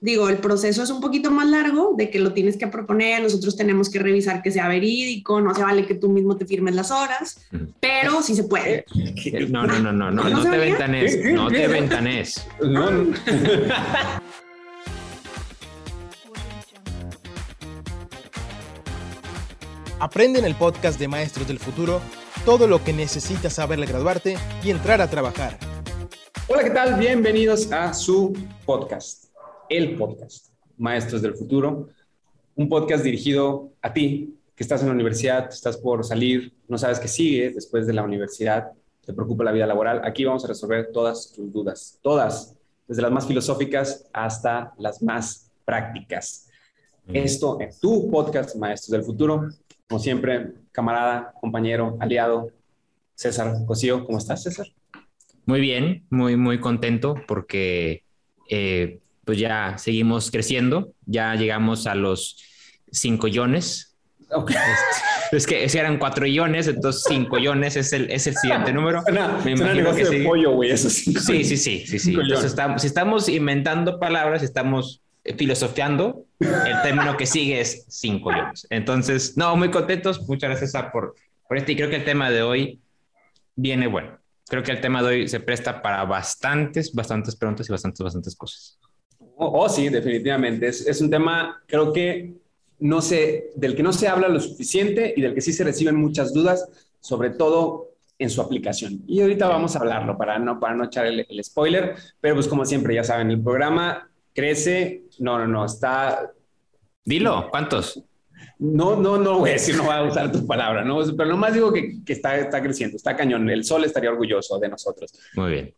digo, el proceso es un poquito más largo de que lo tienes que proponer, nosotros tenemos que revisar que sea verídico, no se vale que tú mismo te firmes las horas, pero sí se puede. No, no, no, no, no, no, te ventanes, no te ventanes. No. Aprende en el podcast de Maestros del Futuro todo lo que necesitas saber al graduarte y entrar a trabajar. Hola, ¿qué tal? Bienvenidos a su podcast el podcast, Maestros del Futuro, un podcast dirigido a ti, que estás en la universidad, estás por salir, no sabes qué sigue después de la universidad, te preocupa la vida laboral. Aquí vamos a resolver todas tus dudas, todas, desde las más filosóficas hasta las más prácticas. Esto en tu podcast, Maestros del Futuro. Como siempre, camarada, compañero, aliado, César Cosío. ¿Cómo estás, César? Muy bien, muy, muy contento porque eh, pues ya seguimos creciendo, ya llegamos a los 5 iones. Okay. Es que si eran 4 iones, entonces 5 iones es el, es el siguiente número. Me imagino que sí. pollo, eso sí. Sí, sí, sí, sí, sí. Entonces estamos, si estamos inventando palabras, estamos filosofiando, el término que sigue es 5 iones. Entonces, no, muy contentos. Muchas gracias por, por este. Y creo que el tema de hoy viene bueno. Creo que el tema de hoy se presta para bastantes, bastantes preguntas y bastantes, bastantes cosas. Oh, oh, sí, definitivamente. Es, es, un tema, creo que no sé, del que no se habla lo suficiente y del que sí se reciben muchas dudas, sobre todo en su aplicación. Y ahorita vamos a hablarlo para no, para no echar el, spoiler, pero pues como siempre, ya saben, el programa crece, no, no, no, está... Dilo, ¿cuántos? No, no, no voy a decir, no voy a usar tu palabra, ¿no? pero nomás digo que, que está, está creciendo, está cañón. El sol estaría orgulloso de nosotros. Muy bien.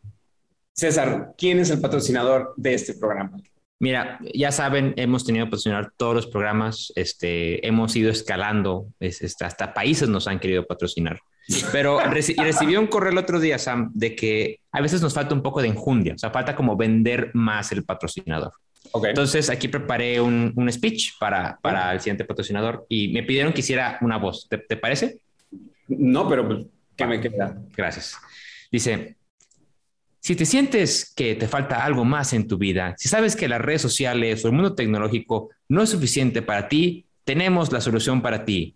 César, ¿quién es el patrocinador de este programa? Mira, ya saben, hemos tenido que patrocinar todos los programas, este, hemos ido escalando, este, hasta países nos han querido patrocinar. Pero recibí un correo el otro día, Sam, de que a veces nos falta un poco de enjundia, o sea, falta como vender más el patrocinador. Okay. Entonces aquí preparé un, speech para, para el siguiente patrocinador y me pidieron que hiciera una voz. ¿Te, parece? No, pero pues, ¿qué me queda? Gracias. Dice, si te sientes que te falta algo más en tu vida, si sabes que las redes sociales o el mundo tecnológico no es suficiente para ti, tenemos la solución para ti.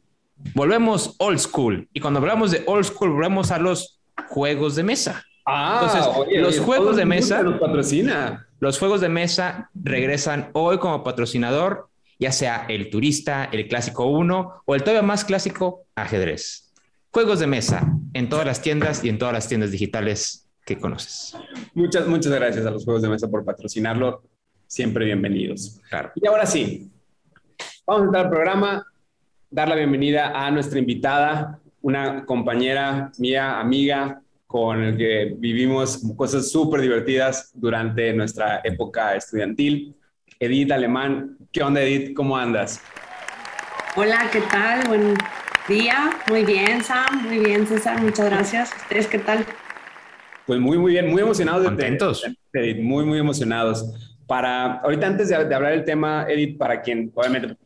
Volvemos old school. Y cuando hablamos de old school, volvemos a los juegos de mesa. Ah, Entonces, los juegos de mesa. Los patrocina. Los juegos de mesa regresan hoy como patrocinador, ya sea el turista, el clásico 1 o el todavía más clásico, ajedrez. Juegos de mesa en todas las tiendas y en todas las tiendas digitales que conoces. Muchas, muchas gracias a los Juegos de Mesa por patrocinarlo. Siempre bienvenidos. Claro. Y ahora sí, vamos a entrar al programa, dar la bienvenida a nuestra invitada, una compañera mía, amiga, con el que vivimos cosas súper divertidas durante nuestra época estudiantil. Edith Alemán, ¿qué onda Edith? ¿Cómo andas? Hola, ¿qué tal? Buen día. Muy bien, Sam. Muy bien, César. Muchas gracias. ¿Ustedes qué tal? Pues muy, muy bien, muy emocionados. Contentos. Edith, muy, muy emocionados. Para, ahorita antes de, hablar del tema, Edith, para quien, obviamente,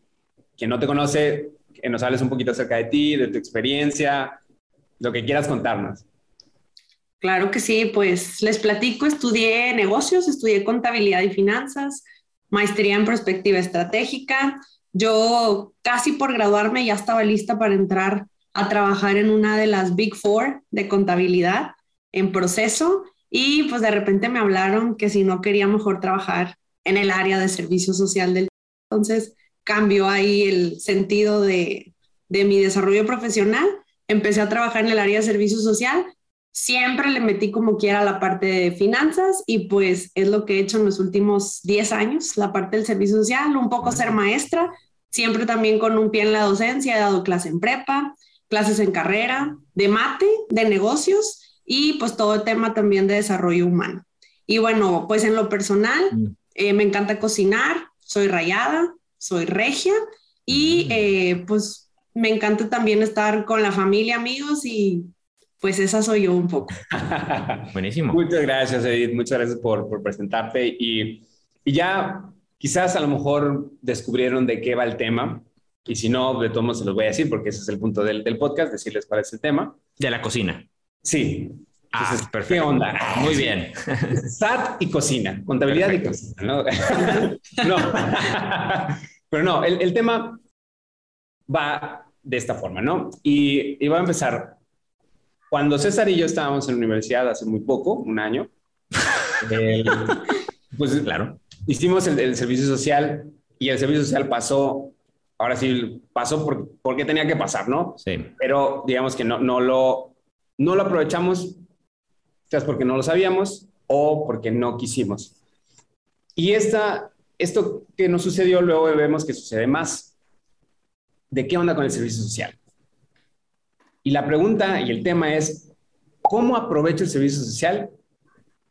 quien no te conoce, que nos hables un poquito acerca de ti, de tu experiencia, lo que quieras contarnos. Claro que sí, pues les platico, estudié negocios, estudié contabilidad y finanzas, maestría en perspectiva estratégica. Yo casi por graduarme ya estaba lista para entrar a trabajar en una de las Big Four de contabilidad en proceso y pues de repente me hablaron que si no quería mejor trabajar en el área de servicio social del... Entonces cambió ahí el sentido de, de mi desarrollo profesional. Empecé a trabajar en el área de servicio social. Siempre le metí como quiera la parte de finanzas y pues es lo que he hecho en los últimos 10 años, la parte del servicio social, un poco ser maestra, siempre también con un pie en la docencia, he dado clase en prepa, clases en carrera, de mate, de negocios y pues todo el tema también de desarrollo humano. Y bueno, pues en lo personal, mm. eh, me encanta cocinar, soy rayada, soy regia y mm. eh, pues me encanta también estar con la familia, amigos y pues esa soy yo un poco. Buenísimo. Muchas gracias, Edith. Muchas gracias por, por presentarte y, y, ya quizás a lo mejor descubrieron de qué va el tema. Y si no, de todos modos se los voy a decir porque ese es el punto del, del podcast, decirles cuál es el tema. De la cocina. Sí, Ah, Entonces, perfecto. ¿Qué onda? Muy bien. SAT y cocina, contabilidad y cocina, ¿no? no. Pero no, el, el, tema va de esta forma, ¿no? Y, y va a empezar. Cuando César y yo estábamos en la universidad hace muy poco, un año, el, pues claro, hicimos el, el, servicio social y el servicio social pasó, ahora sí, pasó por, porque tenía que pasar, ¿no? Sí. Pero digamos que no, no, lo, no lo aprovechamos, quizás porque no lo sabíamos o porque no quisimos. Y esta, esto que nos sucedió luego vemos que sucede más. ¿De qué onda con el servicio social? Y la pregunta y el tema es, ¿cómo aprovecho el servicio social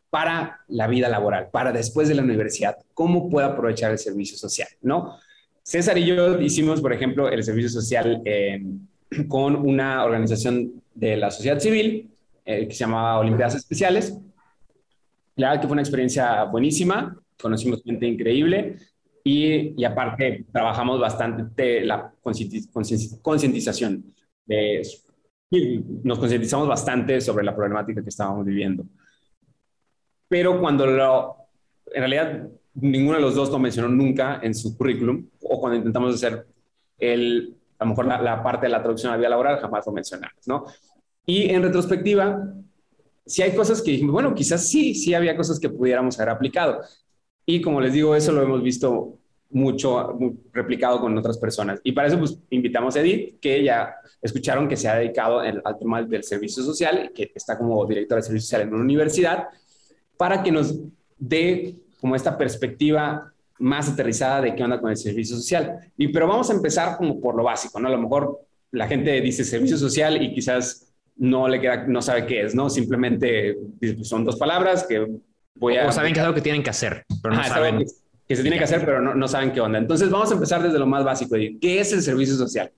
para la vida laboral, para después de la universidad? ¿Cómo puedo aprovechar el servicio social? ¿No? César y yo hicimos, por ejemplo, el servicio social con una organización de la sociedad civil eh, que se llamaba Olimpiadas Especiales. La verdad que fue una experiencia buenísima, conocimos gente increíble y, y aparte trabajamos bastante la concientización. nos concientizamos bastante sobre la problemática que estábamos viviendo. Pero cuando lo, en realidad ninguno de los dos lo mencionó nunca en su currículum, o cuando intentamos hacer el, a lo mejor la, la parte de la traducción a la vida laboral, jamás lo mencionamos, ¿no? Y en retrospectiva, si hay cosas que dijimos, bueno, quizás sí, sí había cosas que pudiéramos haber aplicado. Y como les digo, eso lo hemos visto mucho replicado con otras personas. Y para eso, pues, invitamos a Edith, que ya escucharon que se ha dedicado el, al tema del servicio social, que está como directora de servicio social en una universidad, para que nos dé como esta perspectiva más aterrizada de qué onda con el servicio social. Y pero vamos a empezar como por lo básico, ¿no? A lo mejor la gente dice servicio social y quizás no le queda, no sabe qué es, ¿no? Simplemente son dos palabras que voy a... O saben que es algo que tienen que hacer, pero no saben... que, que se tiene que hacer, pero no, no, saben qué onda. Entonces vamos a empezar desde lo más básico. ¿Qué es el servicio social?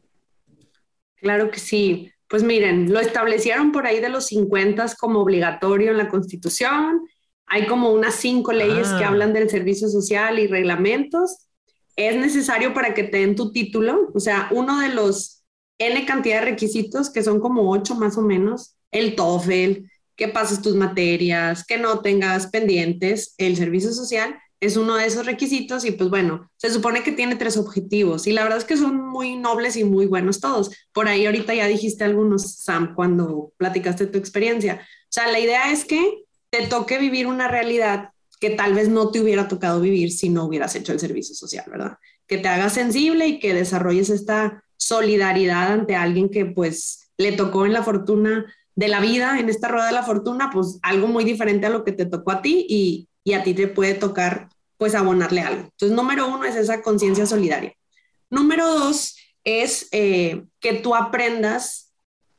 Claro que sí. Pues miren, lo establecieron por ahí de los 50 como obligatorio en la Constitución. Hay como unas cinco leyes ah. que hablan del servicio social y reglamentos. Es necesario para que te den tu título, o sea, uno de los N cantidad de requisitos, que son como ocho más o menos, el TOEFL, que pases tus materias, que no tengas pendientes, el servicio social es uno de esos requisitos y pues bueno, se supone que tiene tres objetivos y la verdad es que son muy nobles y muy buenos todos. Por ahí ahorita ya dijiste algunos, Sam, cuando platicaste tu experiencia. O sea, la idea es que te toque vivir una realidad que tal vez no te hubiera tocado vivir si no hubieras hecho el servicio social, ¿verdad? Que te hagas sensible y que desarrolles esta solidaridad ante alguien que pues le tocó en la fortuna de la vida, en esta rueda de la fortuna, pues algo muy diferente a lo que te tocó a ti y, a ti te puede tocar pues abonarle algo. Entonces, número uno es esa conciencia solidaria. Número dos es eh, que tú aprendas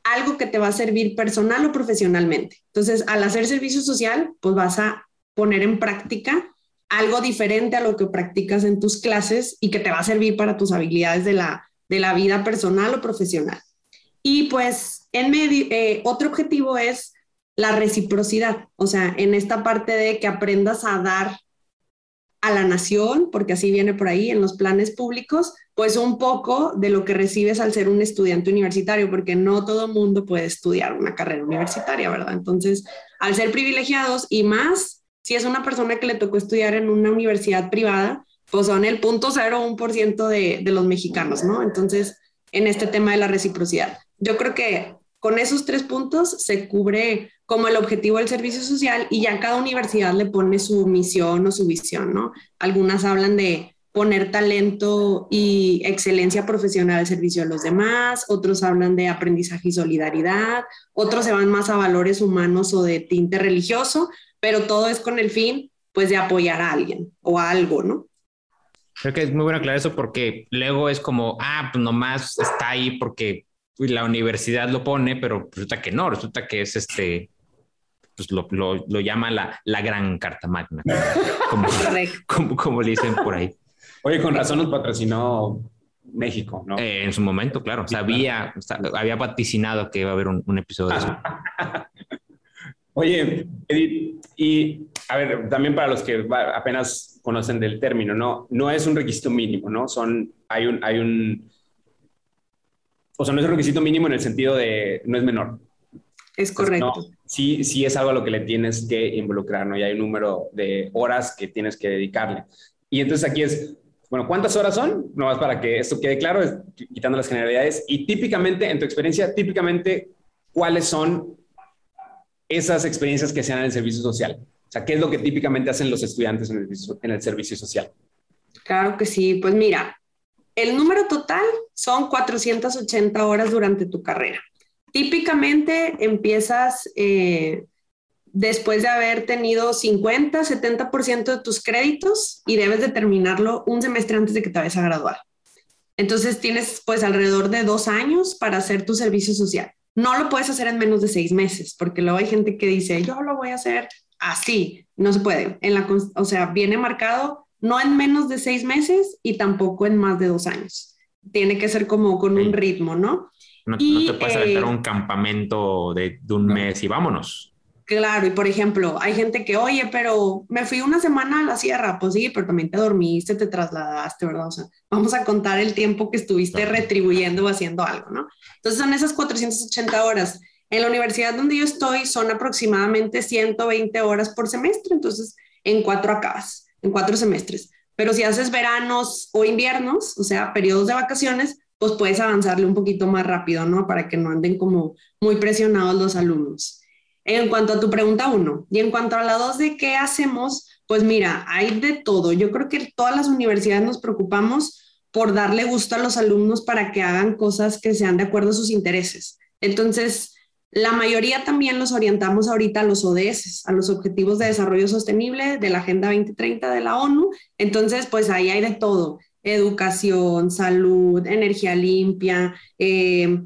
algo que te va a servir personal o profesionalmente. Entonces, al hacer servicio social, pues vas a poner en práctica algo diferente a lo que practicas en tus clases y que te va a servir para tus habilidades de la, de la vida personal o profesional. Y pues en medio, eh, otro objetivo es la reciprocidad, o sea, en esta parte de que aprendas a dar a la nación, porque así viene por ahí en los planes públicos, pues un poco de lo que recibes al ser un estudiante universitario, porque no todo mundo puede estudiar una carrera universitaria, ¿verdad? Entonces, al ser privilegiados y más, si es una persona que le tocó estudiar en una universidad privada, pues son el 0.01% de, de los mexicanos, ¿no? Entonces, en este tema de la reciprocidad. Yo creo que con esos tres puntos se cubre como el objetivo del servicio social y ya cada universidad le pone su misión o su visión, ¿no? Algunas hablan de poner talento y excelencia profesional al servicio de los demás, otros hablan de aprendizaje y solidaridad, otros se van más a valores humanos o de tinte religioso, pero todo es con el fin, pues, de apoyar a alguien o a algo, ¿no? Creo que es muy bueno aclarar eso porque luego es como, ah, pues nomás está ahí porque la universidad lo pone, pero resulta que no, resulta que es este, pues lo, lo, lo llama la, la, gran carta magna, como, como, como, le dicen por ahí. Oye, con razón nos patrocinó México, ¿no? Eh, en su momento, claro, sabía, había vaticinado que iba a haber un, un episodio de eso. Oye, Edith, y a ver, también para los que apenas conocen del término, ¿no? No es un requisito mínimo, ¿no? Son, hay un, hay un, o sea, no es un requisito mínimo en el sentido de, no es menor. Es correcto. Entonces, sí, sí es algo a lo que le tienes que involucrar, ¿no? Y hay un número de horas que tienes que dedicarle. Y entonces aquí es, bueno, ¿cuántas horas son? No más para que esto quede claro, quitando las generalidades. Y típicamente, en tu experiencia, típicamente, ¿cuáles son esas experiencias que se dan en el servicio social? O sea, ¿qué es lo que típicamente hacen los estudiantes en el, servicio social? Claro que sí. Pues mira, el número total son 480 horas durante tu carrera. Típicamente empiezas eh, después de haber tenido 50, 70% de tus créditos y debes de terminarlo un semestre antes de que te vayas a graduar. Entonces tienes pues alrededor de dos años para hacer tu servicio social. No lo puedes hacer en menos de seis meses, porque luego hay gente que dice, yo lo voy a hacer así. No se puede. En la, o sea, viene marcado no en menos de seis meses y tampoco en más de dos años. Tiene que ser como con un ritmo, ¿no? No, te puedes aventar eh, un campamento de, un mes y vámonos. Claro, y por ejemplo, hay gente que, oye, pero me fui una semana a la sierra, pues sí, pero también te dormiste, te trasladaste, ¿verdad? O sea, vamos a contar el tiempo que estuviste retribuyendo o haciendo algo, ¿no? Entonces son esas 480 horas. En la universidad donde yo estoy son aproximadamente 120 horas por semestre, entonces en cuatro acabas, en cuatro semestres. Pero si haces veranos o inviernos, o sea, periodos de vacaciones, pues puedes avanzarle un poquito más rápido, ¿no? Para que no anden como muy presionados los alumnos. En cuanto a tu pregunta uno, y en cuanto a la dos de qué hacemos, pues mira, hay de todo. Yo creo que todas las universidades nos preocupamos por darle gusto a los alumnos para que hagan cosas que sean de acuerdo a sus intereses. Entonces, la mayoría también los orientamos ahorita a los ODS, a los Objetivos de Desarrollo Sostenible de la Agenda 2030 de la ONU. Entonces, pues ahí hay de todo educación, salud, energía limpia, eh,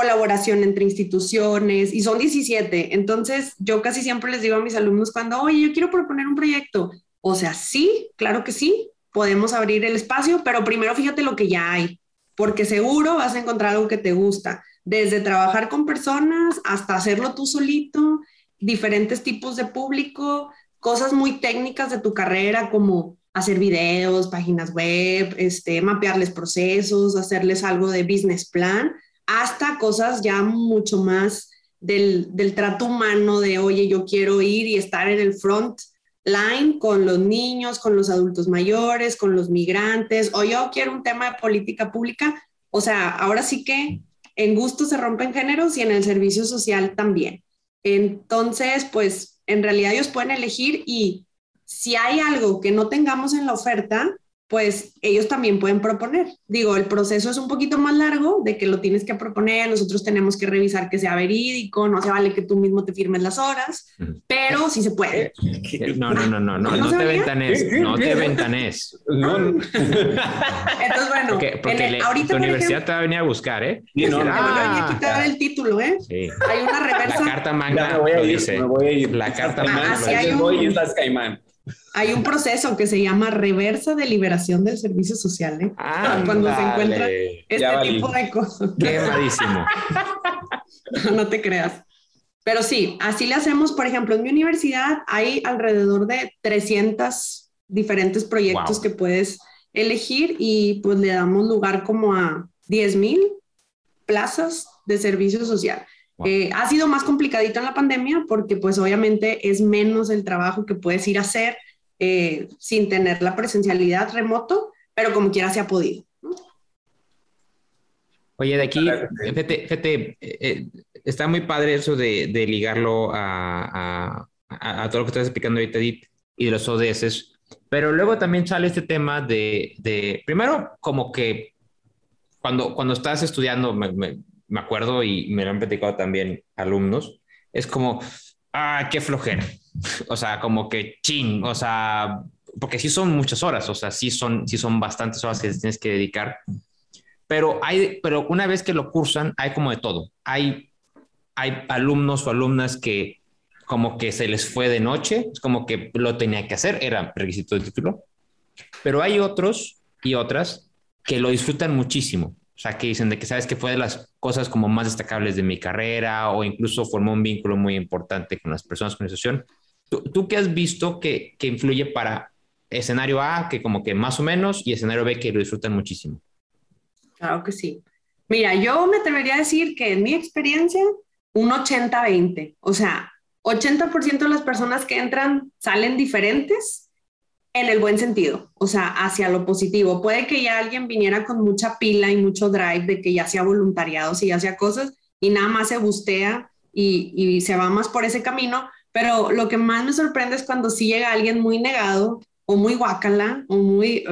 colaboración entre instituciones, y son 17. Entonces, yo casi siempre les digo a mis alumnos cuando, oye, yo quiero proponer un proyecto, o sea, sí, claro que sí, podemos abrir el espacio, pero primero fíjate lo que ya hay, porque seguro vas a encontrar algo que te gusta, desde trabajar con personas hasta hacerlo tú solito, diferentes tipos de público, cosas muy técnicas de tu carrera como hacer videos, páginas web, este, mapearles procesos, hacerles algo de business plan, hasta cosas ya mucho más del, del trato humano de, oye, yo quiero ir y estar en el front line con los niños, con los adultos mayores, con los migrantes, o yo quiero un tema de política pública. O sea, ahora sí que en gusto se rompen géneros y en el servicio social también. Entonces, pues en realidad ellos pueden elegir y si hay algo que no tengamos en la oferta, pues ellos también pueden proponer. Digo, el proceso es un poquito más largo de que lo tienes que proponer, nosotros tenemos que revisar que sea verídico, no se vale que tú mismo te firmes las horas, pero sí se puede. No, no, no, no, no, no, te ventanes, no te ventanes. Entonces, bueno, porque, ahorita, tu universidad te va a venir a buscar, ¿eh? Sí, no, ah, aquí te dar el título, ¿eh? Sí. Hay una reversa. La carta manga, me voy a ir, dice. Me voy a ir. La carta manga. Así hay un... voy Caimán. Hay un proceso que se llama reversa de liberación del servicio social, ¿eh? Ah, Cuando se encuentra este tipo de cosas. Qué malísimo. no, te creas. Pero sí, así le hacemos, por ejemplo, en mi universidad hay alrededor de 300 diferentes proyectos que puedes elegir y pues le damos lugar como a 10 mil plazas de servicio social. Eh, ha sido más complicadito en la pandemia porque pues obviamente es menos el trabajo que puedes ir a hacer eh, sin tener la presencialidad remoto, pero como quiera se ha podido. Oye, de aquí, fíjate, eh, está muy padre eso de, ligarlo a, todo lo que estás explicando ahorita, Edith, y de los ODS, pero luego también sale este tema de, primero, como que cuando, cuando estás estudiando, me acuerdo y me lo han platicado también alumnos, es como, ah, qué flojera. O sea, como que ching, o sea, porque sí son muchas horas, o sea, sí son, sí son bastantes horas que tienes que dedicar. Pero, hay, pero una vez que lo cursan, hay como de todo. Hay, hay alumnos o alumnas que como que se les fue de noche, es como que lo tenía que hacer, era requisito de título. Pero hay otros y otras que lo disfrutan muchísimo. Sea, que dicen de que sabes que fue de las cosas como más destacables de mi carrera o incluso formó un vínculo muy importante con las personas con asociación. ¿Tú, ¿Tú qué has visto que, que influye para escenario A, que como que más o menos, y escenario B, que lo disfrutan muchísimo? Claro que sí. Mira, yo me atrevería a decir que en mi experiencia, un 80-20. O sea, 80% de las personas que entran salen diferentes en el buen sentido, o sea, hacia lo positivo. Puede que ya alguien viniera con mucha pila y mucho drive de que ya sea voluntariado, si ya sea cosas, y nada más se bustea y, y se va más por ese camino, pero lo que más me sorprende es cuando sí llega alguien muy negado o muy guacala o muy,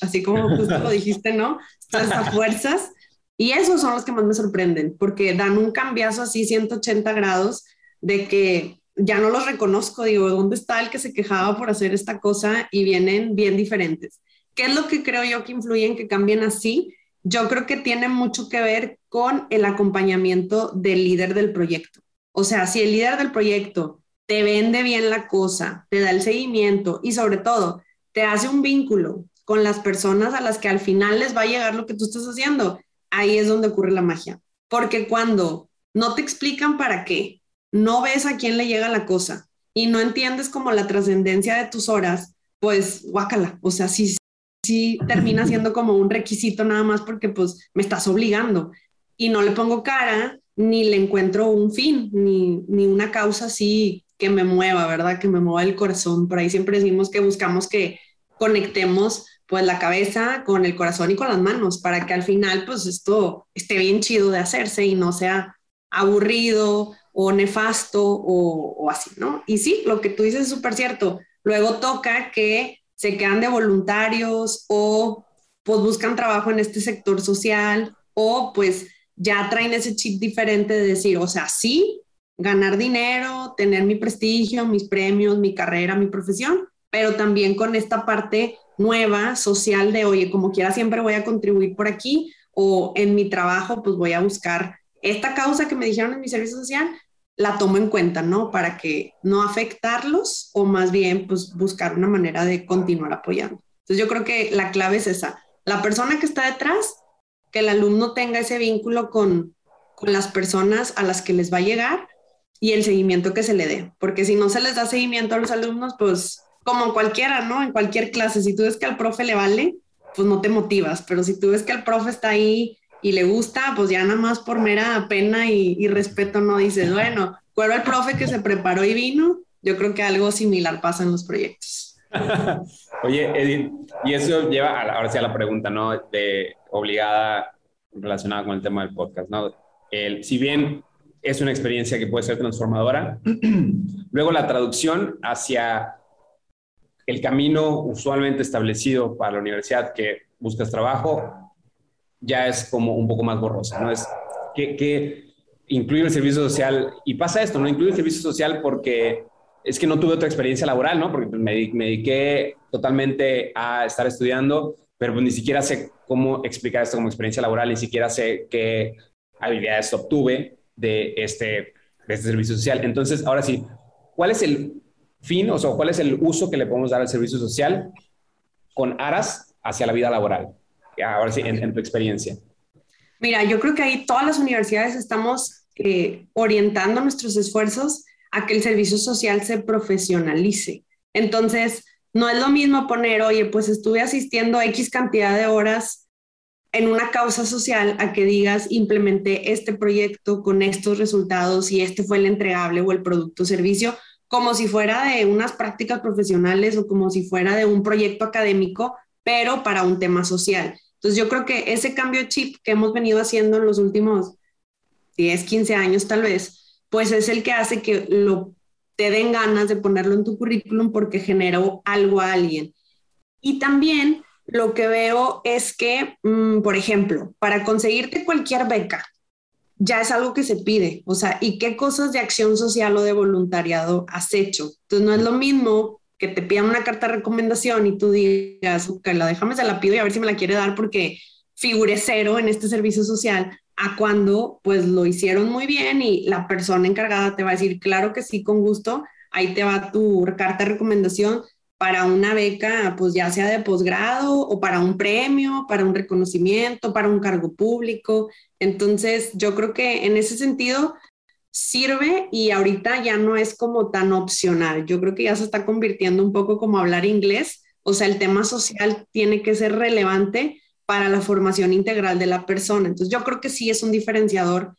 así como justo lo dijiste, ¿no? Estas fuerzas. Y esos son los que más me sorprenden, porque dan un cambiazo así 180 grados de que ya no los reconozco, digo, ¿dónde está el que se quejaba por hacer esta cosa? Y vienen bien diferentes. ¿Qué es lo que creo yo que influye en que cambien así? Yo creo que tiene mucho que ver con el acompañamiento del líder del proyecto. O sea, si el líder del proyecto te vende bien la cosa, te da el seguimiento y sobre todo te hace un vínculo con las personas a las que al final les va a llegar lo que tú estás haciendo, ahí es donde ocurre la magia. Porque cuando no te explican para qué, no ves a quién le llega la cosa y no entiendes como la trascendencia de tus horas, pues guácala. O sea, sí, sí termina siendo como un requisito nada más porque pues me estás obligando y no le pongo cara ni le encuentro un fin, ni, ni una causa así que me mueva, ¿verdad? Que me mueva el corazón. Por ahí siempre decimos que buscamos que conectemos pues la cabeza con el corazón y con las manos para que al final pues esto esté bien chido de hacerse y no sea aburrido o nefasto o, así, ¿no? Y sí, lo que tú dices es súper cierto. Luego toca que se quedan de voluntarios o pues buscan trabajo en este sector social o pues ya traen ese chip diferente de decir, o sea, sí, ganar dinero, tener mi prestigio, mis premios, mi carrera, mi profesión, pero también con esta parte nueva, social de, oye, como quiera, siempre voy a contribuir por aquí o en mi trabajo, pues voy a buscar esta causa que me dijeron en mi servicio social, la tomo en cuenta, ¿no? Para que no afectarlos o más bien, pues buscar una manera de continuar apoyando. Entonces yo creo que la clave es esa, la persona que está detrás, que el alumno tenga ese vínculo con, con las personas a las que les va a llegar y el seguimiento que se le dé, porque si no se les da seguimiento a los alumnos, pues como cualquiera, ¿no? En cualquier clase, si tú ves que al profe le vale, pues no te motivas, pero si tú ves que el profe está ahí y le gusta, pues ya nada más por mera pena y, respeto no dices, bueno, fuera el profe que se preparó y vino, yo creo que algo similar pasa en los proyectos. Oye, Edith, y eso lleva ahora sí a la pregunta, ¿no? De obligada relacionada con el tema del podcast, ¿no? El, si bien es una experiencia que puede ser transformadora, luego la traducción hacia el camino usualmente establecido para la universidad que buscas trabajo ya es como un poco más borrosa, ¿no? Es que, que incluye el servicio social y pasa esto, no incluye el servicio social porque es que no tuve otra experiencia laboral, ¿no? Porque me, me dediqué totalmente a estar estudiando, pero pues ni siquiera sé cómo explicar esto como experiencia laboral, ni siquiera sé qué habilidades obtuve de este, de este servicio social. Entonces, ahora sí, ¿cuál es el fin, o sea, cuál es el uso que le podemos dar al servicio social con aras hacia la vida laboral? Ahora sí, en, tu experiencia. Mira, yo creo que ahí todas las universidades estamos eh, orientando nuestros esfuerzos a que el servicio social se profesionalice. Entonces, no es lo mismo poner, oye, pues estuve asistiendo X cantidad de horas en una causa social a que digas, implementé este proyecto con estos resultados y este fue el entregable o el producto o servicio, como si fuera de unas prácticas profesionales o como si fuera de un proyecto académico, pero para un tema social. Entonces yo creo que ese cambio chip que hemos venido haciendo en los últimos 10, 15 años tal vez, pues es el que hace que te den ganas de ponerlo en tu currículum porque generó algo a alguien. Y también lo que veo es que, mm, por ejemplo, para conseguirte cualquier beca, ya es algo que se pide, o sea, ¿y qué cosas de acción social o de voluntariado has hecho? Entonces, no es lo mismo que te pidan una carta de recomendación y tú digas, que la déjame, se la pido y a ver si me la quiere dar porque figure cero en este servicio social, a cuando pues lo hicieron muy bien y la persona encargada te va a decir, claro que sí, con gusto, ahí te va tu carta de recomendación, para una beca, pues ya sea de posgrado o para un premio, para un reconocimiento, para un cargo público. Entonces, yo creo que en ese sentido sirve y ahorita ya no es como tan opcional. Yo creo que ya se está convirtiendo un poco como hablar inglés. O sea, el tema social tiene que ser relevante para la formación integral de la persona. Entonces, yo creo que sí es un diferenciador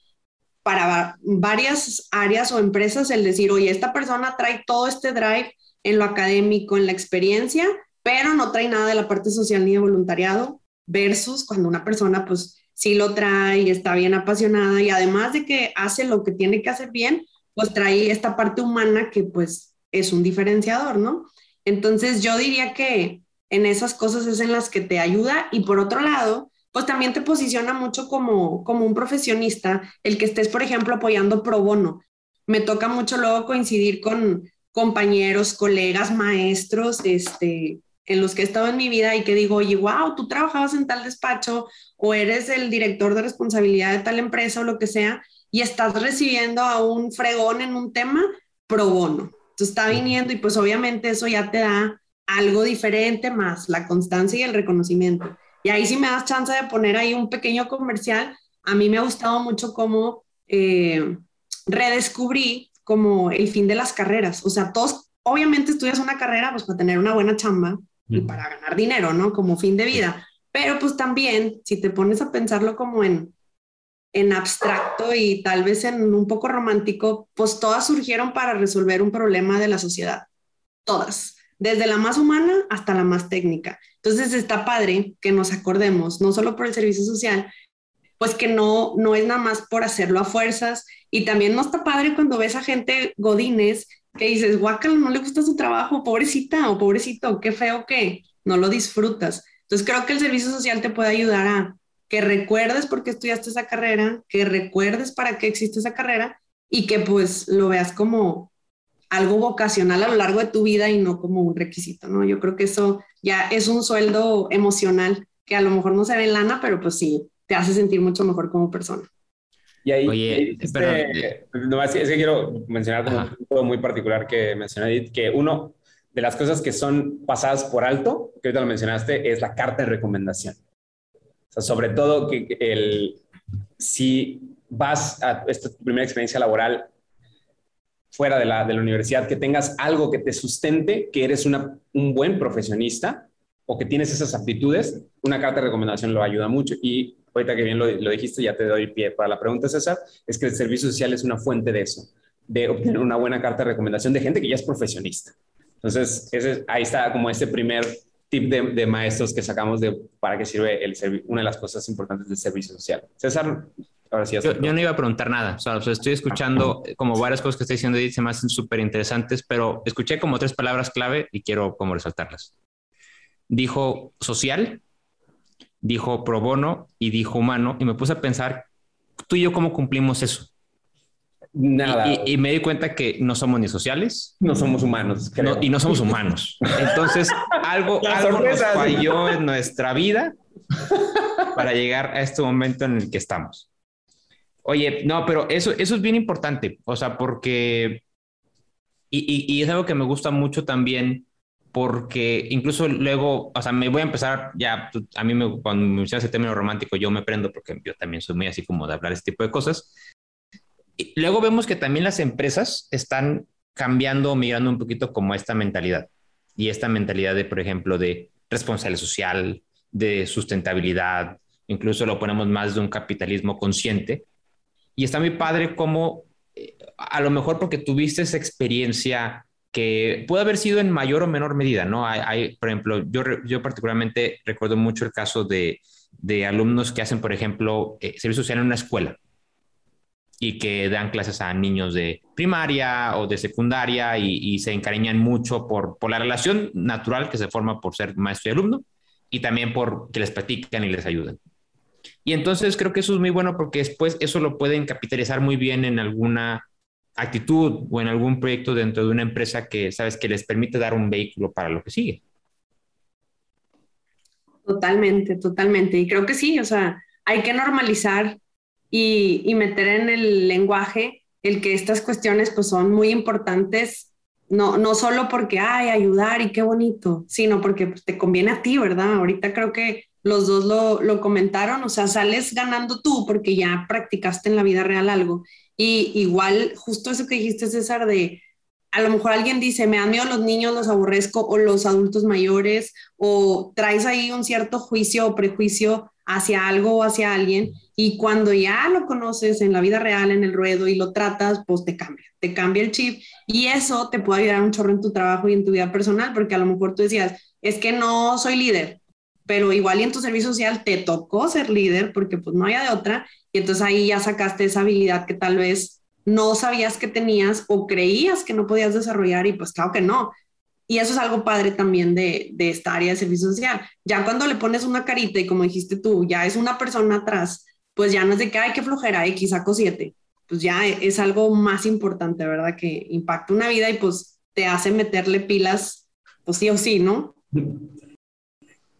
para varias áreas o empresas el decir, oye, esta persona trae todo este drive en lo académico, en la experiencia, pero no trae nada de la parte social ni de voluntariado, versus cuando una persona pues sí lo trae y está bien apasionada y además de que hace lo que tiene que hacer bien, pues trae esta parte humana que pues es un diferenciador, ¿no? Entonces yo diría que en esas cosas es en las que te ayuda y por otro lado, pues también te posiciona mucho como, como un profesionista, el que estés, por ejemplo, apoyando pro bono. Me toca mucho luego coincidir con compañeros, colegas, maestros, este, en los que he estado en mi vida y que digo, oye, wow, tú trabajabas en tal despacho o eres el director de responsabilidad de tal empresa o lo que sea, y estás recibiendo a un fregón en un tema pro bono. Entonces está viniendo y pues obviamente eso ya te da algo diferente más, la constancia y el reconocimiento. Y ahí sí me das chance de poner ahí un pequeño comercial. A mí me ha gustado mucho cómo eh, redescubrí como el fin de las carreras. O sea, todos, obviamente estudias una carrera pues para tener una buena chamba y para ganar dinero, ¿no? Como fin de vida. Pero pues también, si te pones a pensarlo como en, en abstracto y tal vez en un poco romántico, pues todas surgieron para resolver un problema de la sociedad. Todas, desde la más humana hasta la más técnica. Entonces está padre que nos acordemos, no solo por el servicio social, pues que no, no es nada más por hacerlo a fuerzas. Y también no está padre cuando ves a gente godines que dices, guacal, no le gusta su trabajo, pobrecita o pobrecito, qué feo que no lo disfrutas. Entonces creo que el servicio social te puede ayudar a que recuerdes por qué estudiaste esa carrera, que recuerdes para qué existe esa carrera y que pues lo veas como algo vocacional a lo largo de tu vida y no como un requisito, ¿no? Yo creo que eso ya es un sueldo emocional que a lo mejor no se ve en lana, pero pues sí, te hace sentir mucho mejor como persona. Y ahí, Oye, es que quiero mencionar un punto muy particular que mencioné, que uno, de las cosas que son pasadas por alto, que ahorita lo mencionaste, es la carta de recomendación. O sea, sobre todo que el, si vas a esta primera experiencia laboral fuera de la, de la universidad, que tengas algo que te sustente, que eres un buen profesionista o que tienes esas aptitudes, una carta de recomendación lo ayuda mucho. Y ahorita que bien lo, lo dijiste, ya te doy pie para la pregunta, César, es que el servicio social es una fuente de eso, de obtener una buena carta de recomendación de gente que ya es profesionista. Entonces, ese, ahí está como este primer tip de, maestros que sacamos de para qué sirve el una de las cosas importantes del servicio social. César, ahora sí. Yo, yo, no iba a preguntar nada, o sea, estoy escuchando como varias cosas que está diciendo y se me hacen súper interesantes, pero escuché como tres palabras clave y quiero como resaltarlas. Dijo social, dijo pro bono y dijo humano y me puse a pensar, tú y yo cómo cumplimos eso. Nada. Y, me di cuenta que no somos ni sociales. No somos humanos. y no somos humanos. Entonces, algo, algo nos falló en nuestra vida para llegar a este momento en el que estamos. Oye, no, pero eso, eso es bien importante. O sea, porque... Y, y, es algo que me gusta mucho también porque incluso luego, o sea, me voy a empezar ya, a mí me, cuando me el término romántico, yo me prendo porque yo también soy muy así como de hablar este tipo de cosas. Luego vemos que también las empresas están cambiando, migrando un poquito como esta mentalidad. Y esta mentalidad de, por ejemplo, de responsabilidad social, de sustentabilidad, incluso lo ponemos más de un capitalismo consciente. Y está muy padre como, eh, a lo mejor porque tuviste esa experiencia que puede haber sido en mayor o menor medida, ¿no? Hay, por ejemplo, yo, yo particularmente recuerdo mucho el caso de, de alumnos que hacen, por ejemplo, eh, servicio social en una escuela y que dan clases a niños de primaria o de secundaria y, se encariñan mucho por, por, la relación natural que se forma por ser maestro y alumno y también por que les practican y les ayudan. Y entonces creo que eso es muy bueno porque después eso lo pueden capitalizar muy bien en alguna actitud o en algún proyecto dentro de una empresa que sabes que les permite dar un vehículo para lo que sigue. Totalmente, totalmente. Y creo que sí, o sea, hay que normalizar y, meter en el lenguaje el que estas cuestiones pues son muy importantes, no, no solo porque, hay ayudar y qué bonito, sino porque pues, te conviene a ti, ¿verdad? Ahorita creo que los dos lo, lo, comentaron, o sea, sales ganando tú porque ya practicaste en la vida real algo. Y igual, justo eso que dijiste, César, de a lo mejor alguien dice, me dan miedo los niños, los aborrezco, o los adultos mayores, o traes ahí un cierto juicio o prejuicio hacia algo o hacia alguien, y cuando ya lo conoces en la vida real, en el ruedo, y lo tratas, pues te cambia, te cambia el chip, y eso te puede ayudar un chorro en tu trabajo y en tu vida personal, porque a lo mejor tú decías, es que no soy líder, pero igual y en tu servicio social te tocó ser líder, porque pues no había de otra, y entonces ahí ya sacaste esa habilidad que tal vez no sabías que tenías o creías que no podías desarrollar y pues claro que no. Y eso es algo padre también de, de esta área de servicio social. Ya cuando le pones una carita y como dijiste tú, ya es una persona atrás, pues ya no es de que, hay que flojera, X saco siete. Pues ya es algo más importante, ¿verdad? Que impacta una vida y pues te hace meterle pilas, pues sí o sí, ¿no?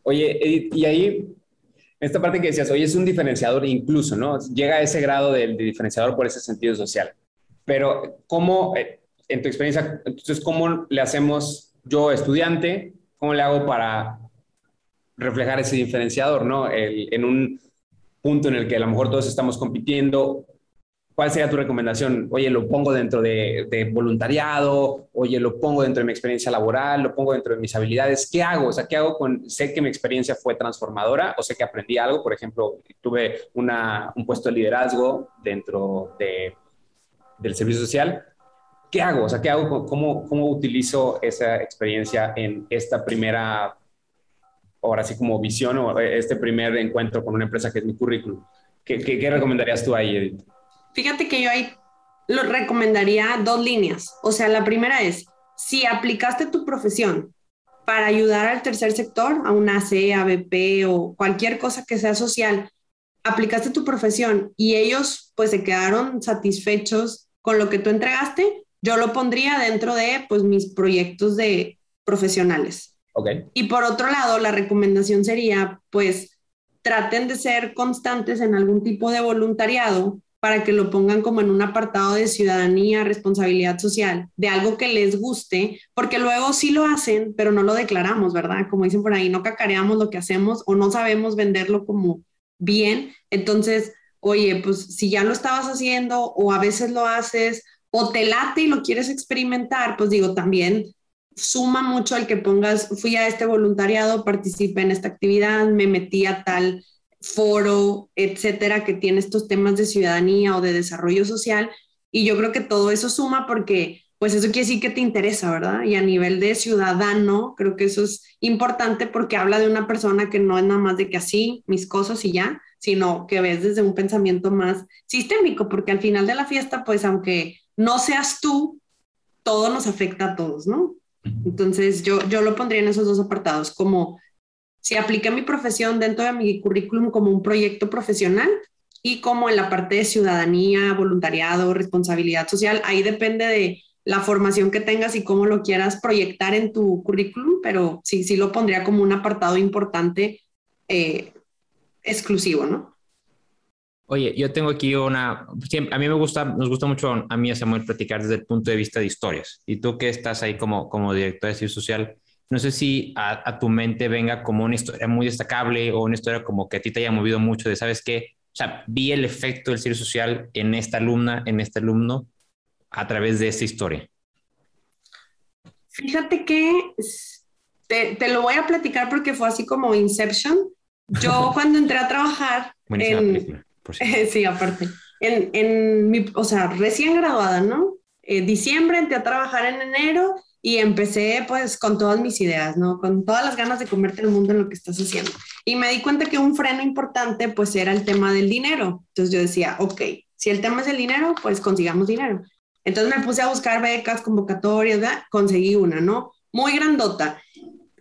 Oye, y ahí esta parte que decías, oye, es un diferenciador incluso, ¿no? Llega a ese grado de, diferenciador por ese sentido social. Pero, ¿cómo, eh, en tu experiencia, entonces, cómo le hacemos yo, estudiante, cómo le hago para reflejar ese diferenciador, ¿no? en un punto en el que a lo mejor todos estamos compitiendo, ¿Cuál sería tu recomendación? Oye, lo pongo dentro de, voluntariado, oye, lo pongo dentro de mi experiencia laboral, lo pongo dentro de mis habilidades. ¿Qué hago? O sea, ¿qué hago con, sé que mi experiencia fue transformadora o sé que aprendí algo? Por ejemplo, tuve una, un puesto de liderazgo dentro de, del servicio social. ¿Qué hago? O sea, ¿qué hago? ¿Cómo, cómo utilizo esa experiencia en esta primera, ahora sí como visión o este primer encuentro con una empresa que es mi currículum? ¿Qué, qué, qué recomendarías tú ahí, Edith? Fíjate que yo ahí lo recomendaría dos líneas. O sea, la primera es, si aplicaste tu profesión para ayudar al tercer sector, a una AC, ABP o cualquier cosa que sea social, aplicaste tu profesión y ellos pues se quedaron satisfechos con lo que tú entregaste, yo lo pondría dentro de pues mis proyectos de profesionales. Y por otro lado, la recomendación sería pues traten de ser constantes en algún tipo de voluntariado para que lo pongan como en un apartado de ciudadanía, responsabilidad social, de algo que les guste, porque luego sí lo hacen, pero no lo declaramos, ¿verdad? Como dicen por ahí, no cacareamos lo que hacemos o no sabemos venderlo como bien. Entonces, oye, pues si ya lo estabas haciendo o a veces lo haces o te late y lo quieres experimentar, pues digo, también suma mucho el que pongas, fui a este voluntariado, participé en esta actividad, me metí a tal foro, etcétera, que tiene estos temas de ciudadanía o de desarrollo social. Y yo creo que todo eso suma porque, pues eso quiere decir que te interesa, ¿verdad? Y a nivel de ciudadano, creo que eso es importante porque habla de una persona que no es nada más de que así, mis cosas y ya, sino que ves desde un pensamiento más sistémico, porque al final de la fiesta, pues aunque no seas tú, todo nos afecta a todos, ¿no? Entonces yo, yo lo pondría en esos dos apartados, como si apliqué mi profesión dentro de mi currículum como un proyecto profesional y como en la parte de ciudadanía, voluntariado, responsabilidad social, ahí depende de la formación que tengas y cómo lo quieras proyectar en tu currículum, pero sí, sí lo pondría como un apartado importante eh, exclusivo, ¿no? Oye, yo tengo aquí una, a mí me gusta, nos gusta mucho a mí y a Samuel platicar desde el punto de vista de historias. Y tú que estás ahí como, como director de servicio social, no sé si a, tu mente venga como una historia muy destacable o una historia como que a ti te haya movido mucho de, ¿sabes qué? O sea, vi el efecto del servicio social en esta alumna, en este alumno, a través de esta historia. Fíjate que te, te lo voy a platicar porque fue así como Inception. Yo cuando entré a trabajar... en, sí, aparte. En, en mi, o sea, recién graduada, ¿no? En diciembre entré a trabajar en enero y empecé pues con todas mis ideas, ¿no? Con todas las ganas de comerte el mundo en lo que estás haciendo. Y me di cuenta que un freno importante pues era el tema del dinero. Entonces yo decía, ok, si el tema es el dinero, pues consigamos dinero. Entonces me puse a buscar becas, convocatorias, ¿verdad? conseguí una, ¿no? Muy grandota.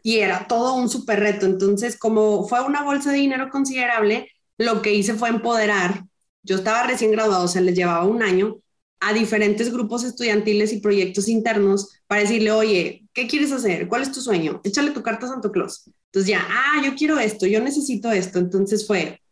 Y era todo un súper reto. Entonces, como fue una bolsa de dinero considerable, lo que hice fue empoderar. Yo estaba recién graduado, o sea, les llevaba un año, a diferentes grupos estudiantiles y proyectos internos para decirle, oye, ¿qué quieres hacer? ¿Cuál es tu sueño? Échale tu carta a Santo Claus. Entonces ya, ah, yo quiero esto, yo necesito esto. Entonces fue,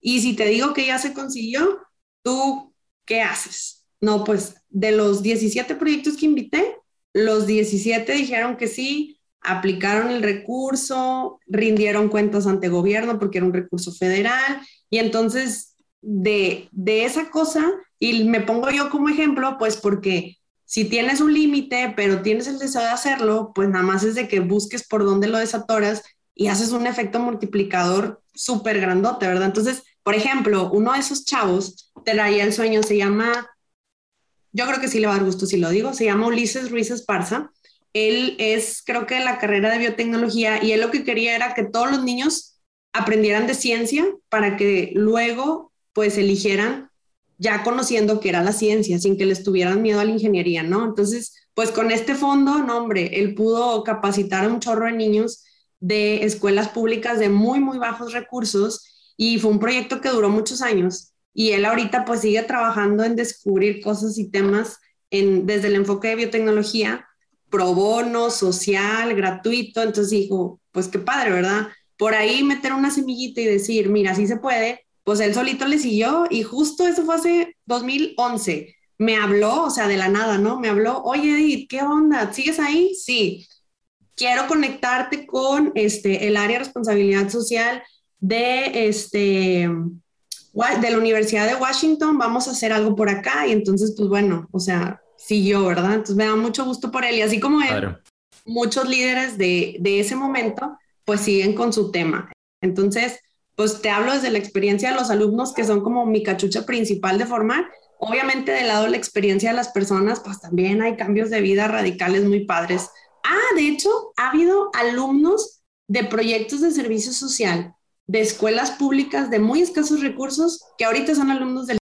y si te digo que ya se consiguió, ¿tú qué haces? No, pues de los 17 proyectos que invité, los 17 dijeron que sí, aplicaron el recurso, rindieron cuentas ante gobierno porque era un recurso federal. Y entonces de, de esa cosa y me pongo yo como ejemplo, pues porque si tienes un límite, pero tienes el deseo de hacerlo, pues nada más es de que busques por dónde lo desatoras y haces un efecto multiplicador súper grandote, ¿verdad? Entonces, por ejemplo, uno de esos chavos te daría el sueño, se llama, yo creo que sí le va a dar gusto si lo digo, se llama Ulises Ruiz Esparza. Él es, creo que, la carrera de biotecnología y él lo que quería era que todos los niños aprendieran de ciencia para que luego, pues, eligieran ya conociendo que era la ciencia, sin que les tuvieran miedo a la ingeniería, ¿no? Entonces, pues con este fondo, no, hombre, él pudo capacitar a un chorro de niños de escuelas públicas de muy, muy bajos recursos y fue un proyecto que duró muchos años. Y él ahorita pues sigue trabajando en descubrir cosas y temas en, desde el enfoque de biotecnología, pro bono, social, gratuito. Entonces dijo, pues qué padre, ¿verdad? Por ahí meter una semillita y decir, mira, sí se puede, pues él solito le siguió y justo eso fue hace 2011. Me habló, o sea, de la nada, ¿no? Me habló, oye Edith, ¿qué onda? ¿Sigues ahí? Sí quiero conectarte con este, el área de responsabilidad social de, este, de la Universidad de Washington, vamos a hacer algo por acá. Y entonces, pues bueno, o sea, siguió, ¿verdad? Entonces me da mucho gusto por él. Y así como él, muchos líderes de, de ese momento, pues siguen con su tema. Entonces, pues te hablo desde la experiencia de los alumnos, que son como mi cachucha principal de formar. Obviamente, del lado de la experiencia de las personas, pues también hay cambios de vida radicales muy padres Ah, de hecho, ha habido alumnos de proyectos de servicio social de escuelas públicas de muy escasos recursos que ahorita son alumnos del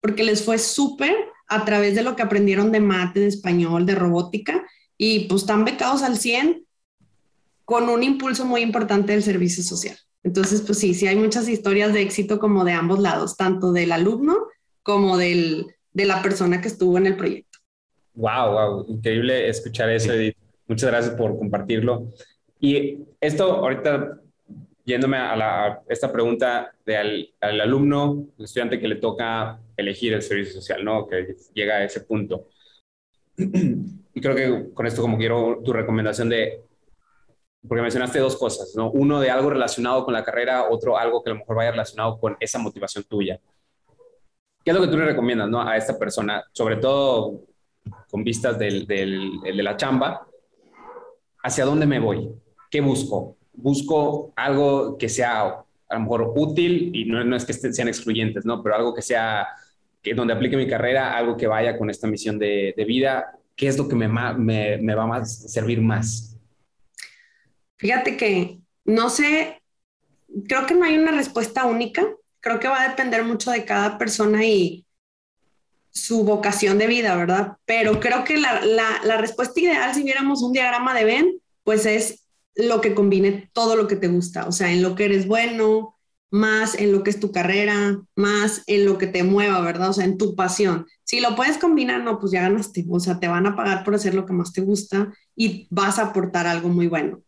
porque les fue súper a través de lo que aprendieron de mate, de español, de robótica y pues están becados al 100 con un impulso muy importante del servicio social. Entonces, pues sí, sí hay muchas historias de éxito como de ambos lados, tanto del alumno como del, de la persona que estuvo en el proyecto. Wow, wow, increíble escuchar eso, Edith. Muchas gracias por compartirlo. Y esto, ahorita, yéndome a, esta pregunta del al alumno, el estudiante que le toca elegir el servicio social, ¿no? Que llega a ese punto. Y creo que con esto como quiero tu recomendación de, porque mencionaste dos cosas, ¿no? Uno de algo relacionado con la carrera, otro algo que a lo mejor vaya relacionado con esa motivación tuya. ¿Qué es lo que tú le recomiendas, ¿no? A esta persona, sobre todo con vistas del, del, de la chamba, ¿hacia dónde me voy? ¿Qué busco? Busco algo que sea a lo mejor útil y no, es que sean excluyentes, ¿no? Pero algo que sea, donde aplique mi carrera, algo que vaya con esta misión de, vida. ¿Qué es lo que me, va a servir más? Fíjate que no sé, creo que no hay una respuesta única. Creo que va a depender mucho de cada persona y, su vocación de vida, ¿verdad? Pero creo que la, la, respuesta ideal, si viéramos un diagrama de Venn, pues es lo que combine todo lo que te gusta, o sea, en lo que eres bueno, más en lo que es tu carrera, más en lo que te mueva, ¿verdad? O sea, en tu pasión. Si lo puedes combinar, no, pues ya ganaste, o sea, te van a pagar por hacer lo que más te gusta y vas a aportar algo muy bueno.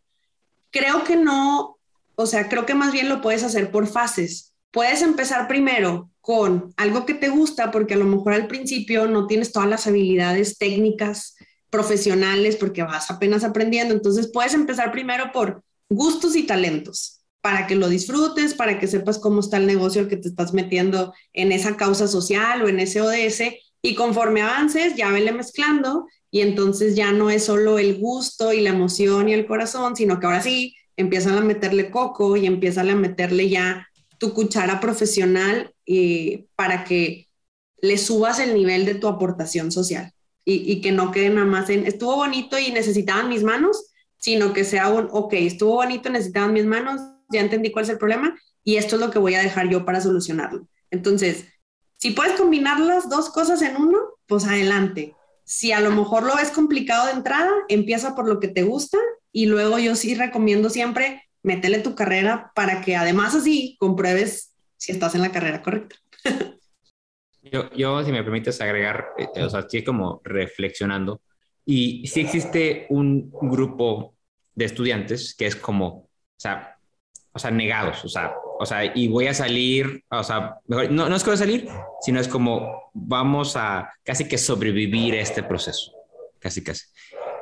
Creo que no, o sea, creo que más bien lo puedes hacer por fases. Puedes empezar primero con algo que te gusta, porque a lo mejor al principio no tienes todas las habilidades técnicas, profesionales, porque vas apenas aprendiendo. Entonces puedes empezar primero por gustos y talentos, para que lo disfrutes, para que sepas cómo está el negocio al que te estás metiendo en esa causa social o en ese ODS. Y conforme avances, ya vele mezclando y entonces ya no es solo el gusto y la emoción y el corazón, sino que ahora sí empiezan a meterle coco y empiezan a meterle ya tu cuchara profesional y para que le subas el nivel de tu aportación social y, que no quede nada más en, estuvo bonito y necesitaban mis manos, sino que sea un, ok, estuvo bonito, necesitaban mis manos, ya entendí cuál es el problema y esto es lo que voy a dejar yo para solucionarlo. Entonces, si puedes combinar las dos cosas en uno, pues adelante. Si a lo mejor lo ves complicado de entrada, empieza por lo que te gusta y luego yo sí recomiendo siempre métele tu carrera para que además así compruebes si estás en la carrera correcta. yo, yo, si me permites agregar, eh, o sea, estoy como reflexionando y si existe un grupo de estudiantes que es como, o sea, o sea, negados, o sea, o sea, y voy a salir, o sea, mejor, no, no es que voy a salir, sino es como vamos a casi que sobrevivir a este proceso, casi casi.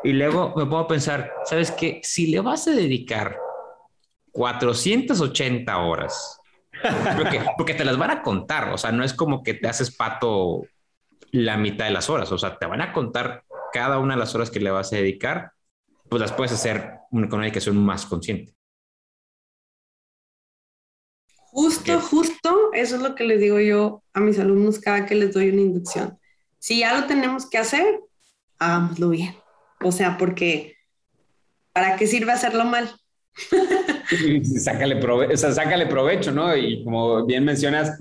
Y luego me a pensar, ¿sabes qué? Si le vas a dedicar 480 horas. Porque, porque te las van a contar, o sea, no es como que te haces pato la mitad de las horas, o sea, te van a contar cada una de las horas que le vas a dedicar, pues las puedes hacer con una dedicación más consciente. Justo, justo, eso es lo que les digo yo a mis alumnos cada que les doy una inducción. Si ya lo tenemos que hacer, hagámoslo bien. O sea, porque ¿para qué sirve hacerlo mal? sácale, prove sácale provecho, ¿no? Y como bien mencionas,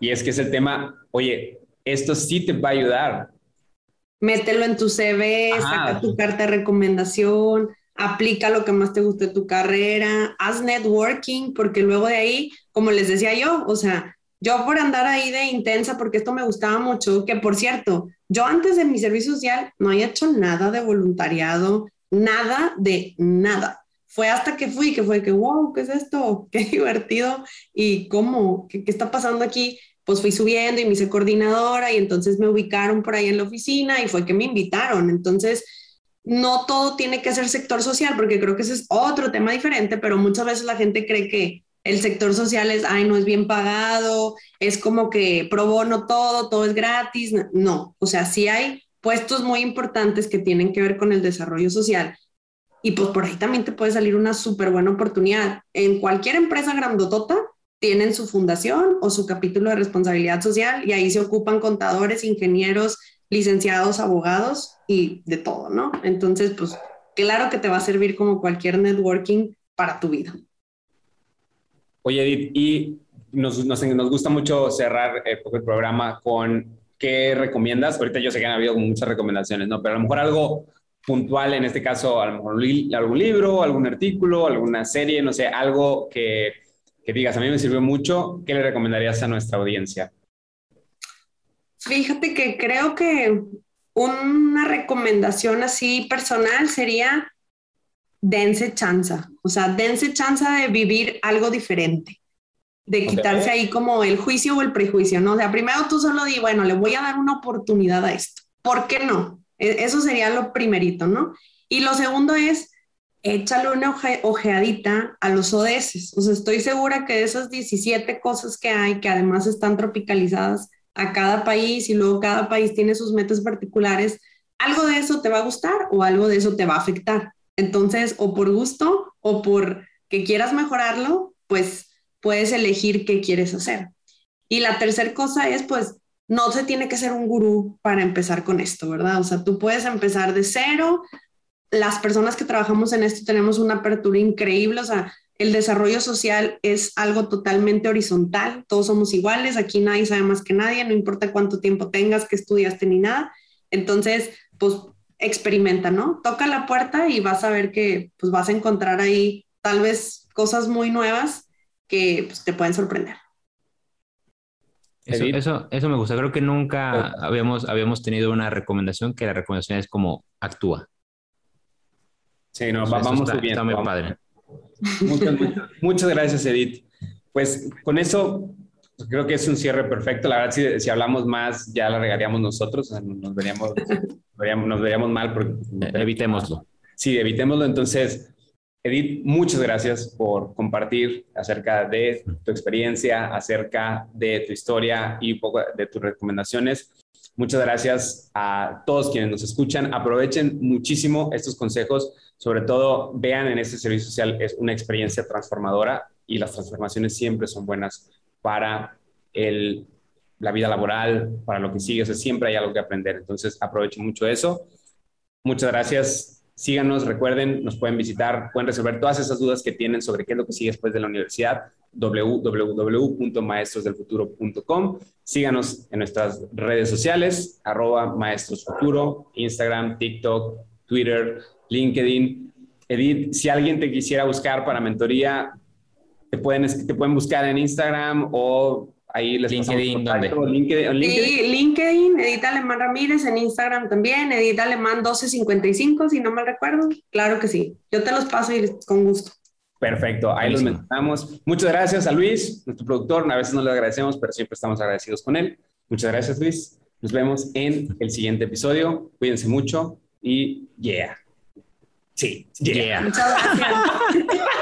y es que es el tema, oye, esto sí te va a ayudar. Mételo en tu CV, saca tu carta de recomendación, aplica lo que más te guste de tu carrera, haz networking, porque luego de ahí, como les decía yo, o sea, yo por andar ahí de intensa, porque esto me gustaba mucho, que por cierto, yo antes de mi servicio social no había hecho nada de voluntariado, nada de nada. Fue hasta que fui, que fue que, wow, ¿qué es esto? Qué divertido. ¿Y cómo? ¿Qué, qué está pasando aquí? Pues fui subiendo y me hice coordinadora y entonces me ubicaron por ahí en la oficina y fue que me invitaron. Entonces, no todo tiene que ser sector social, porque creo que ese es otro tema diferente, pero muchas veces la gente cree que el sector social es, ay, no es bien pagado, es como que pro bono todo, todo es gratis. No, o sea, sí hay puestos muy importantes que tienen que ver con el desarrollo social. Y pues por ahí también te puede salir una súper buena oportunidad. En cualquier empresa grandotota tienen su fundación o su capítulo de responsabilidad social y ahí se ocupan contadores, ingenieros, licenciados, abogados y de todo, ¿no? Entonces, pues claro que te va a servir como cualquier networking para tu vida. Oye, Edith, y nos, nos, nos gusta mucho cerrar el programa con qué recomiendas. Ahorita yo sé que han habido muchas recomendaciones, ¿no? Pero a lo mejor algo puntual, en este caso, a lo mejor algún libro, algún artículo, alguna serie, no sé, algo que, que digas, a mí me sirvió mucho, ¿qué le recomendarías a nuestra audiencia? Fíjate que creo que una recomendación así personal sería dense chanza, o sea, dense chanza de vivir algo diferente, de quitarse ahí como el juicio o el prejuicio, ¿no? O sea, primero tú solo di, bueno, le voy a dar una oportunidad a esto. ¿Por qué no? E, eso sería lo primerito, ¿no? Y lo segundo es, échale una ojeadita a los ODS. O sea, estoy segura que de esas 17 cosas que hay, que además están tropicalizadas, a cada país y luego cada país tiene sus metas particulares, algo de eso te va a gustar o algo de eso te va a afectar. Entonces, o por gusto o por que quieras mejorarlo, pues puedes elegir qué quieres hacer. Y la tercera cosa es, pues, no se tiene que ser un gurú para empezar con esto, ¿verdad? O sea, tú puedes empezar de cero. Las personas que trabajamos en esto tenemos una apertura increíble, o sea, el desarrollo social es algo totalmente horizontal, todos somos iguales, aquí nadie sabe más que nadie, no importa cuánto tiempo tengas, que estudiaste ni nada. Entonces, pues experimenta, ¿no? Toca la puerta y vas a ver que pues vas a encontrar ahí tal vez cosas muy nuevas que pues, te pueden sorprender. Eso, eso, eso, me gusta. Creo que nunca habíamos, habíamos tenido una recomendación que la recomendación es como actúa. Sí, no, vamos está, bien. Está muy padre. Muchas, muchas, gracias, Edith. Pues con eso creo que es un cierre perfecto. La verdad, si, si hablamos más, ya la regaríamos nosotros, nos veríamos, nos veríamos mal. Porque, evitémoslo. Sí, evitémoslo. Entonces, Edith, muchas gracias por compartir acerca de tu experiencia, acerca de tu historia y un poco de tus recomendaciones. Muchas gracias a todos quienes nos escuchan. Aprovechen muchísimo estos consejos. Sobre todo, vean en este servicio social, es una experiencia transformadora y las transformaciones siempre son buenas para el, la vida laboral, para lo que sigue. O siempre hay algo que aprender. Entonces, aprovechen mucho eso. Muchas gracias Síganos, recuerden, nos pueden visitar, pueden resolver todas esas dudas que tienen sobre qué es lo que sigue después de la universidad, www.maestrosdelfuturo.com. Síganos en nuestras redes sociales, arroba maestrosfuturo, Instagram, TikTok, Twitter, LinkedIn. Edith, si alguien te quisiera buscar para mentoría, te pueden, te pueden buscar en Instagram o Ahí les LinkedIn, LinkedIn, LinkedIn. Sí, LinkedIn, Edith Alemán Ramírez, en Instagram también, Edith Alemán 1255, si no mal recuerdo. Claro que sí. Yo te los paso y con gusto. Perfecto, ahí los mencionamos. Muchas gracias a Luis, nuestro productor. A veces no le agradecemos, pero siempre estamos agradecidos con él. Muchas gracias, Luis. Nos vemos en el siguiente episodio. Cuídense mucho y yeah. Sí, yeah. Muchas gracias.